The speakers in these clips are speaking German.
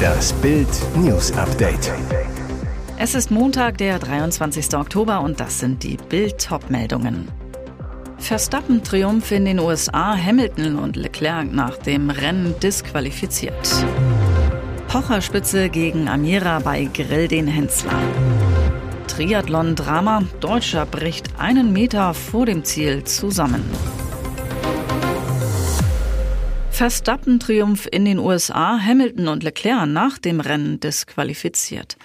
Das Bild News Update. Es ist Montag, der 23. Oktober und das sind die Bild meldungen Verstappen Triumph in den USA, Hamilton und Leclerc nach dem Rennen disqualifiziert. Pocherspitze gegen Amira bei Grill den Hensler. Triathlon-Drama, Deutscher bricht einen Meter vor dem Ziel zusammen. Verstappen-Triumph in den USA, Hamilton und Leclerc nach dem Rennen disqualifiziert.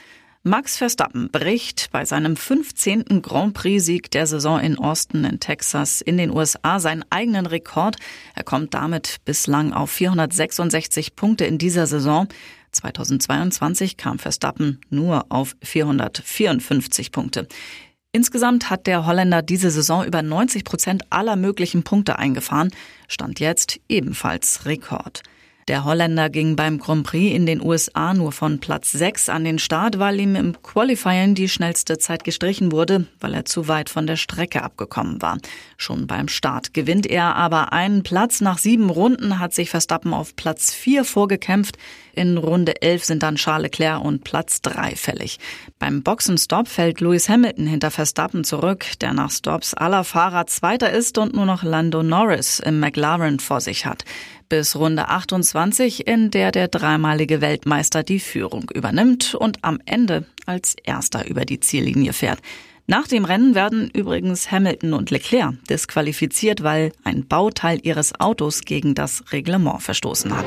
Max Verstappen bricht bei seinem 15. Grand Prix-Sieg der Saison in Austin in Texas in den USA seinen eigenen Rekord. Er kommt damit bislang auf 466 Punkte in dieser Saison. 2022 kam Verstappen nur auf 454 Punkte. Insgesamt hat der Holländer diese Saison über 90 Prozent aller möglichen Punkte eingefahren, stand jetzt ebenfalls Rekord. Der Holländer ging beim Grand Prix in den USA nur von Platz 6 an den Start, weil ihm im Qualifying die schnellste Zeit gestrichen wurde, weil er zu weit von der Strecke abgekommen war. Schon beim Start gewinnt er aber einen Platz. Nach sieben Runden hat sich Verstappen auf Platz 4 vorgekämpft. In Runde 11 sind dann Charles Leclerc und Platz 3 fällig. Beim Boxenstopp fällt Lewis Hamilton hinter Verstappen zurück, der nach Stops aller Fahrer Zweiter ist und nur noch Lando Norris im McLaren vor sich hat bis Runde 28, in der der dreimalige Weltmeister die Führung übernimmt und am Ende als erster über die Ziellinie fährt. Nach dem Rennen werden übrigens Hamilton und Leclerc disqualifiziert, weil ein Bauteil ihres Autos gegen das Reglement verstoßen hat.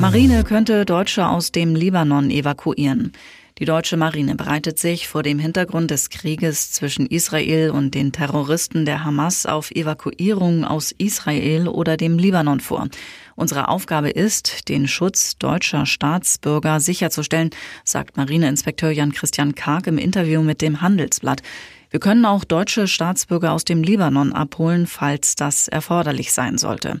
Marine könnte Deutsche aus dem Libanon evakuieren. Die deutsche Marine bereitet sich vor dem Hintergrund des Krieges zwischen Israel und den Terroristen der Hamas auf Evakuierungen aus Israel oder dem Libanon vor. Unsere Aufgabe ist, den Schutz deutscher Staatsbürger sicherzustellen, sagt Marineinspekteur Jan-Christian Karg im Interview mit dem Handelsblatt. Wir können auch deutsche Staatsbürger aus dem Libanon abholen, falls das erforderlich sein sollte.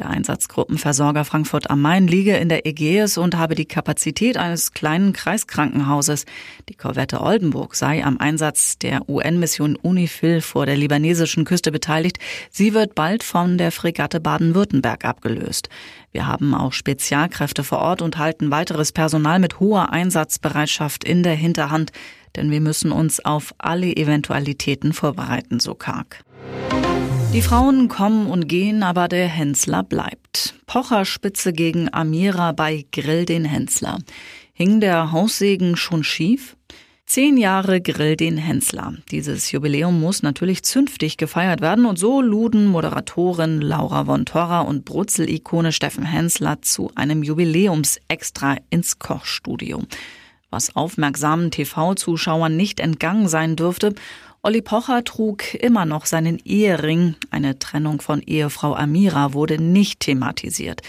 Der Einsatzgruppenversorger Frankfurt am Main liege in der Ägäis und habe die Kapazität eines kleinen Kreiskrankenhauses. Die Korvette Oldenburg sei am Einsatz der UN-Mission UNIFIL vor der libanesischen Küste beteiligt. Sie wird bald von der Fregatte Baden-Württemberg abgelöst. Wir haben auch Spezialkräfte vor Ort und halten weiteres Personal mit hoher Einsatzbereitschaft in der Hinterhand, denn wir müssen uns auf alle Eventualitäten vorbereiten, so karg. Die Frauen kommen und gehen, aber der Hensler bleibt. Pocherspitze gegen Amira bei Grill den Hensler. Hing der Haussegen schon schief? Zehn Jahre Grill den Hensler. Dieses Jubiläum muss natürlich zünftig gefeiert werden und so luden Moderatorin Laura von Torra und Brutzel-Ikone Steffen Hensler zu einem Jubiläumsextra ins Kochstudio. Was aufmerksamen TV-Zuschauern nicht entgangen sein dürfte Olli Pocher trug immer noch seinen Ehering. Eine Trennung von Ehefrau Amira wurde nicht thematisiert.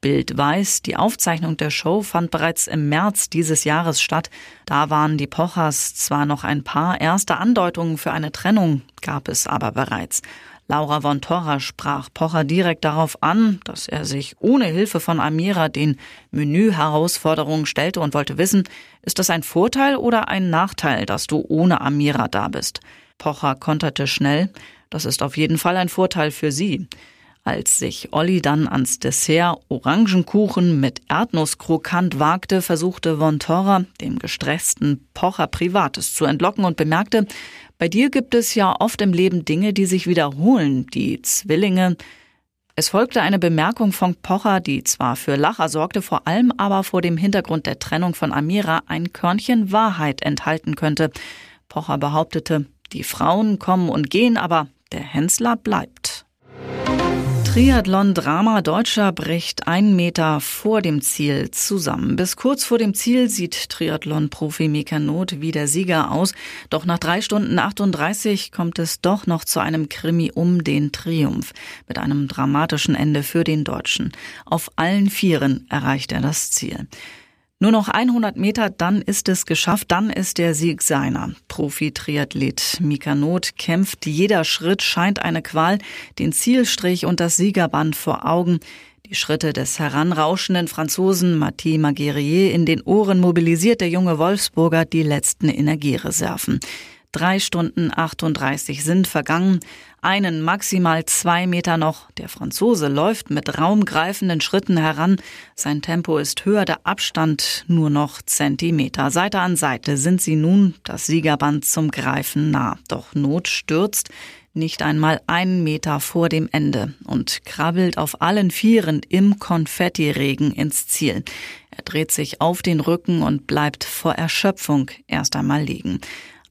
Bild weiß, die Aufzeichnung der Show fand bereits im März dieses Jahres statt. Da waren die Pochers zwar noch ein paar erste Andeutungen für eine Trennung, gab es aber bereits. Laura von Torra sprach Pocher direkt darauf an, dass er sich ohne Hilfe von Amira den Menü-Herausforderungen stellte und wollte wissen, ist das ein Vorteil oder ein Nachteil, dass du ohne Amira da bist? Pocher konterte schnell, das ist auf jeden Fall ein Vorteil für sie. Als sich Olli dann ans Dessert Orangenkuchen mit Erdnusskrokant wagte, versuchte Von Torra, dem gestressten Pocher Privates zu entlocken und bemerkte, bei dir gibt es ja oft im Leben Dinge, die sich wiederholen, die Zwillinge. Es folgte eine Bemerkung von Pocher, die zwar für Lacher sorgte, vor allem aber vor dem Hintergrund der Trennung von Amira ein Körnchen Wahrheit enthalten könnte. Pocher behauptete, die Frauen kommen und gehen, aber der Hensler bleibt. Triathlon-Drama Deutscher bricht einen Meter vor dem Ziel zusammen. Bis kurz vor dem Ziel sieht Triathlon-Profi Mika wie der Sieger aus. Doch nach drei Stunden 38 kommt es doch noch zu einem Krimi um den Triumph. Mit einem dramatischen Ende für den Deutschen. Auf allen Vieren erreicht er das Ziel. Nur noch 100 Meter, dann ist es geschafft, dann ist der Sieg seiner. Profi-Triathlet Mika Not kämpft, jeder Schritt scheint eine Qual, den Zielstrich und das Siegerband vor Augen. Die Schritte des heranrauschenden Franzosen Mathieu Maguerier in den Ohren mobilisiert der junge Wolfsburger die letzten Energiereserven. Drei Stunden 38 sind vergangen. Einen maximal zwei Meter noch. Der Franzose läuft mit raumgreifenden Schritten heran. Sein Tempo ist höher, der Abstand nur noch Zentimeter. Seite an Seite sind sie nun das Siegerband zum Greifen nah. Doch Not stürzt nicht einmal einen Meter vor dem Ende und krabbelt auf allen Vieren im Konfettiregen ins Ziel. Er dreht sich auf den Rücken und bleibt vor Erschöpfung erst einmal liegen.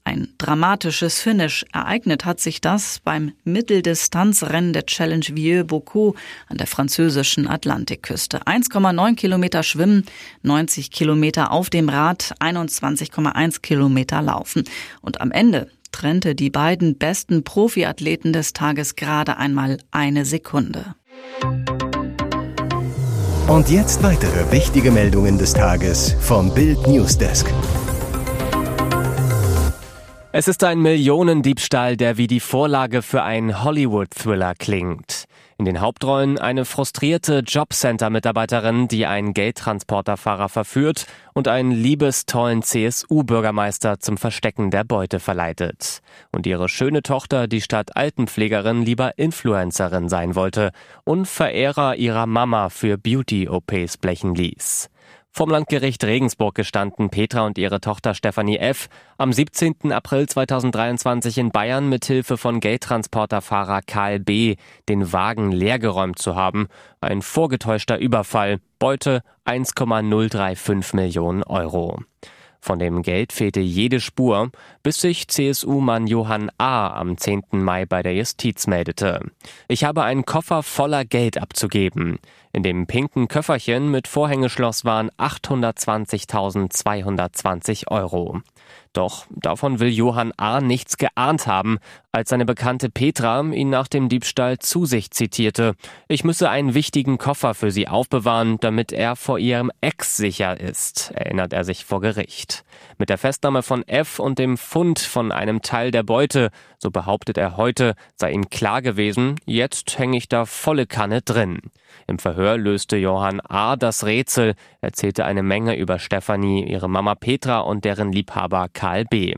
Ein dramatisches Finish ereignet hat sich das beim Mitteldistanzrennen der Challenge Vieux-Bocaux an der französischen Atlantikküste. 1,9 Kilometer schwimmen, 90 Kilometer auf dem Rad, 21,1 Kilometer laufen. Und am Ende trennte die beiden besten Profiathleten des Tages gerade einmal eine Sekunde. Und jetzt weitere wichtige Meldungen des Tages vom Bild Newsdesk. Es ist ein Millionendiebstahl, der wie die Vorlage für einen Hollywood-Thriller klingt. In den Hauptrollen eine frustrierte Jobcenter-Mitarbeiterin, die einen Geldtransporterfahrer verführt und einen liebestollen CSU-Bürgermeister zum Verstecken der Beute verleitet. Und ihre schöne Tochter, die statt Altenpflegerin lieber Influencerin sein wollte und Verehrer ihrer Mama für Beauty-OPs blechen ließ. Vom Landgericht Regensburg gestanden Petra und ihre Tochter Stefanie F. am 17. April 2023 in Bayern mit Hilfe von Geldtransporterfahrer Karl B. den Wagen leergeräumt zu haben. Ein vorgetäuschter Überfall. Beute 1,035 Millionen Euro. Von dem Geld fehlte jede Spur, bis sich CSU-Mann Johann A. am 10. Mai bei der Justiz meldete. Ich habe einen Koffer voller Geld abzugeben. In dem pinken Köfferchen mit Vorhängeschloss waren 820.220 Euro. Doch davon will Johann A. nichts geahnt haben, als seine Bekannte Petra ihn nach dem Diebstahl zu sich zitierte. Ich müsse einen wichtigen Koffer für sie aufbewahren, damit er vor ihrem Ex sicher ist, erinnert er sich vor Gericht. Mit der Festnahme von F und dem Fund von einem Teil der Beute, so behauptet er heute, sei ihm klar gewesen, jetzt hänge ich da volle Kanne drin. Im Verhör löste Johann A. das Rätsel, erzählte eine Menge über Stefanie, ihre Mama Petra und deren Liebhaber B.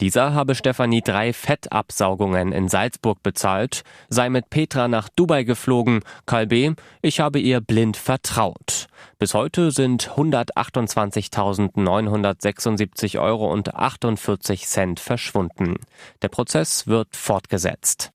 Dieser habe Stefanie drei Fettabsaugungen in Salzburg bezahlt, sei mit Petra nach Dubai geflogen. Karl B., ich habe ihr blind vertraut. Bis heute sind 128.976 Euro und 48 Cent verschwunden. Der Prozess wird fortgesetzt.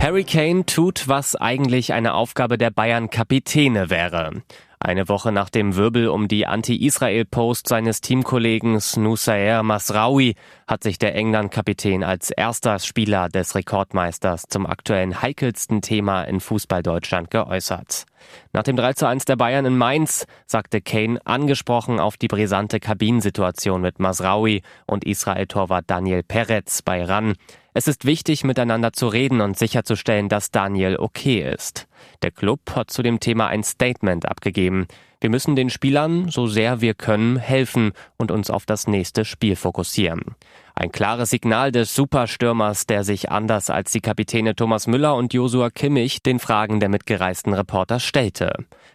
Harry Kane tut, was eigentlich eine Aufgabe der Bayern-Kapitäne wäre. Eine Woche nach dem Wirbel um die Anti-Israel-Post seines Teamkollegen Nusair Masraoui hat sich der England-Kapitän als erster Spieler des Rekordmeisters zum aktuellen heikelsten Thema in Fußball Deutschland geäußert. Nach dem 3 zu 1 der Bayern in Mainz sagte Kane angesprochen auf die brisante Kabinensituation mit Masraoui und Israel-Torwart Daniel Peretz bei RAN. Es ist wichtig, miteinander zu reden und sicherzustellen, dass Daniel okay ist. Der Club hat zu dem Thema ein Statement abgegeben. Wir müssen den Spielern, so sehr wir können, helfen und uns auf das nächste Spiel fokussieren. Ein klares Signal des Superstürmers, der sich anders als die Kapitäne Thomas Müller und Josua Kimmich den Fragen der mitgereisten Reporter stellte.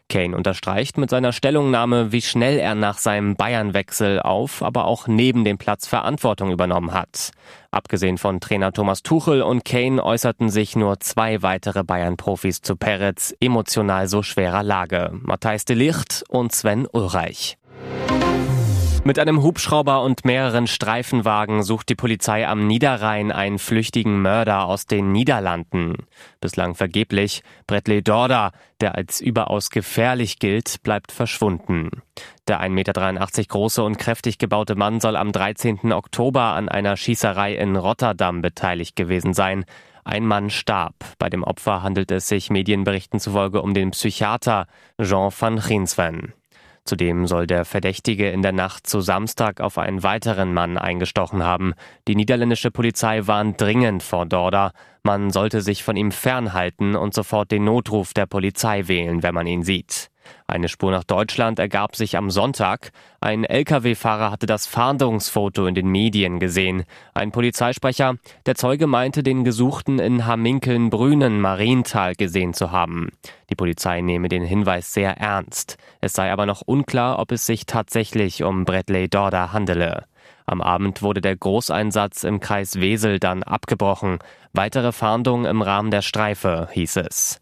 Kane unterstreicht mit seiner Stellungnahme, wie schnell er nach seinem Bayernwechsel auf, aber auch neben dem Platz Verantwortung übernommen hat. Abgesehen von Trainer Thomas Tuchel und Kane äußerten sich nur zwei weitere Bayern-Profis zu Peretz emotional so schwerer Lage. Matthijs de Licht und Sven Ulreich. Mit einem Hubschrauber und mehreren Streifenwagen sucht die Polizei am Niederrhein einen flüchtigen Mörder aus den Niederlanden. Bislang vergeblich. Bradley Dorda, der als überaus gefährlich gilt, bleibt verschwunden. Der 1,83 Meter große und kräftig gebaute Mann soll am 13. Oktober an einer Schießerei in Rotterdam beteiligt gewesen sein. Ein Mann starb. Bei dem Opfer handelt es sich Medienberichten zufolge um den Psychiater Jean van Griensven. Zudem soll der Verdächtige in der Nacht zu Samstag auf einen weiteren Mann eingestochen haben. Die niederländische Polizei warnt dringend vor Dorda. Man sollte sich von ihm fernhalten und sofort den Notruf der Polizei wählen, wenn man ihn sieht. Eine Spur nach Deutschland ergab sich am Sonntag. Ein Lkw-Fahrer hatte das Fahndungsfoto in den Medien gesehen. Ein Polizeisprecher, der Zeuge meinte, den Gesuchten in Hamminkeln-Brünen, Marienthal gesehen zu haben. Die Polizei nehme den Hinweis sehr ernst. Es sei aber noch unklar, ob es sich tatsächlich um Bradley Dorda handele. Am Abend wurde der Großeinsatz im Kreis Wesel dann abgebrochen. Weitere Fahndung im Rahmen der Streife, hieß es.